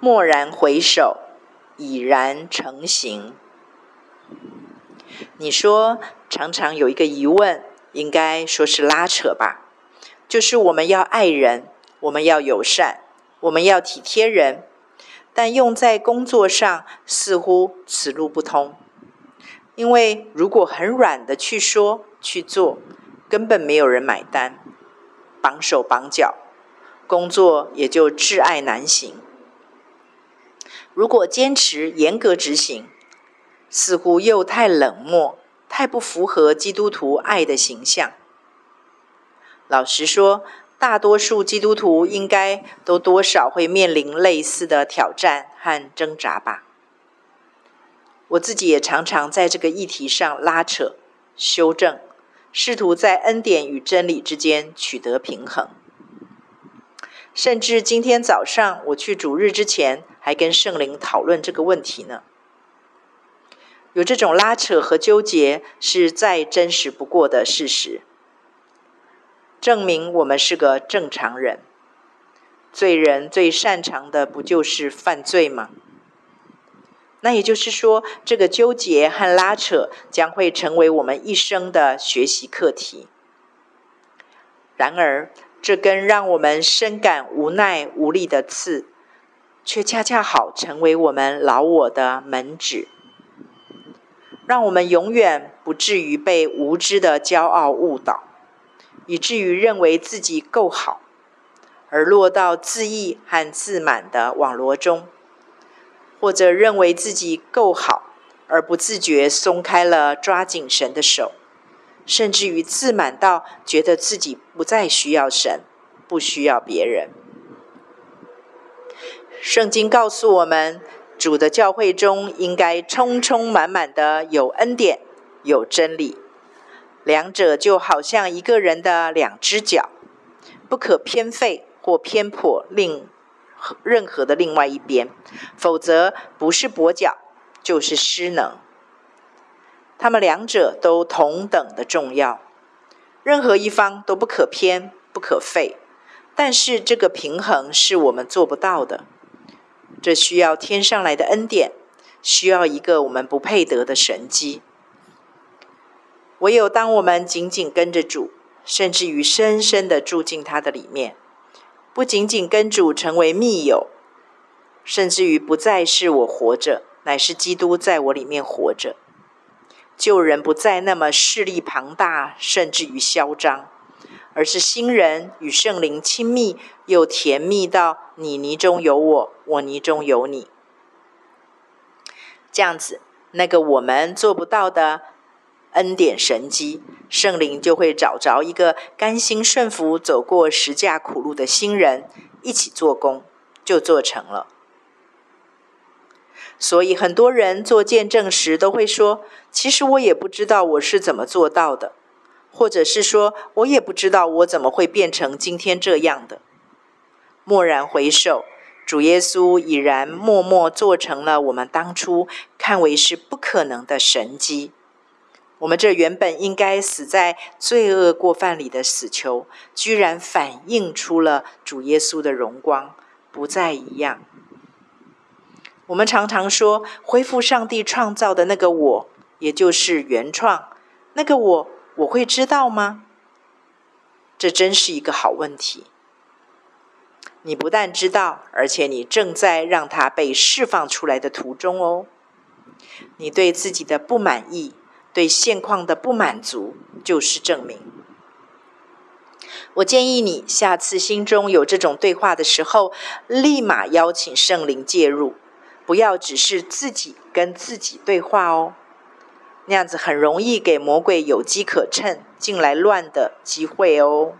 蓦然回首，已然成形。你说，常常有一个疑问，应该说是拉扯吧？就是我们要爱人，我们要友善，我们要体贴人，但用在工作上，似乎此路不通。因为如果很软的去说去做，根本没有人买单，绑手绑脚，工作也就挚爱难行。如果坚持严格执行，似乎又太冷漠，太不符合基督徒爱的形象。老实说，大多数基督徒应该都多少会面临类似的挑战和挣扎吧。我自己也常常在这个议题上拉扯、修正，试图在恩典与真理之间取得平衡。甚至今天早上我去主日之前，还跟圣灵讨论这个问题呢。有这种拉扯和纠结，是再真实不过的事实，证明我们是个正常人。罪人最擅长的不就是犯罪吗？那也就是说，这个纠结和拉扯将会成为我们一生的学习课题。然而，这根让我们深感无奈无力的刺，却恰恰好成为我们老我的门指。让我们永远不至于被无知的骄傲误导，以至于认为自己够好，而落到自义和自满的网罗中；或者认为自己够好，而不自觉松开了抓紧神的手，甚至于自满到觉得自己不再需要神，不需要别人。圣经告诉我们。主的教会中应该充充满满的有恩典，有真理，两者就好像一个人的两只脚，不可偏废或偏颇另任何的另外一边，否则不是跛脚就是失能。他们两者都同等的重要，任何一方都不可偏不可废，但是这个平衡是我们做不到的。这需要天上来的恩典，需要一个我们不配得的神迹。唯有当我们紧紧跟着主，甚至于深深的住进他的里面，不仅仅跟主成为密友，甚至于不再是我活着，乃是基督在我里面活着，旧人不再那么势力庞大，甚至于嚣张。而是新人与圣灵亲密又甜蜜到你泥中有我，我泥中有你。这样子，那个我们做不到的恩典神迹，圣灵就会找着一个甘心顺服走过十架苦路的新人，一起做工，就做成了。所以很多人做见证时都会说：“其实我也不知道我是怎么做到的。”或者是说，我也不知道我怎么会变成今天这样的。蓦然回首，主耶稣已然默默做成了我们当初看为是不可能的神迹。我们这原本应该死在罪恶过犯里的死囚，居然反映出了主耶稣的荣光，不再一样。我们常常说，恢复上帝创造的那个我，也就是原创，那个我。我会知道吗？这真是一个好问题。你不但知道，而且你正在让它被释放出来的途中哦。你对自己的不满意，对现况的不满足，就是证明。我建议你下次心中有这种对话的时候，立马邀请圣灵介入，不要只是自己跟自己对话哦。那样子很容易给魔鬼有机可乘进来乱的机会哦，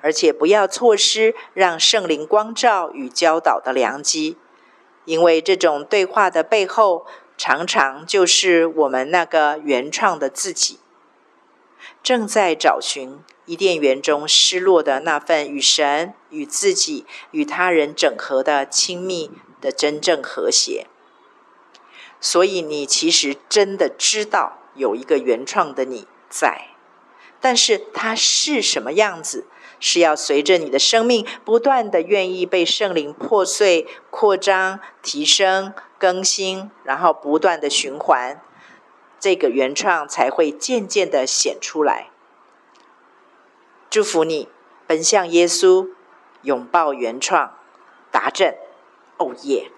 而且不要错失让圣灵光照与教导的良机，因为这种对话的背后，常常就是我们那个原创的自己，正在找寻伊甸园中失落的那份与神、与自己、与他人整合的亲密的真正和谐。所以你其实真的知道有一个原创的你在，但是它是什么样子，是要随着你的生命不断的愿意被圣灵破碎、扩张、提升、更新，然后不断的循环，这个原创才会渐渐的显出来。祝福你，奔向耶稣，拥抱原创，达阵，哦耶！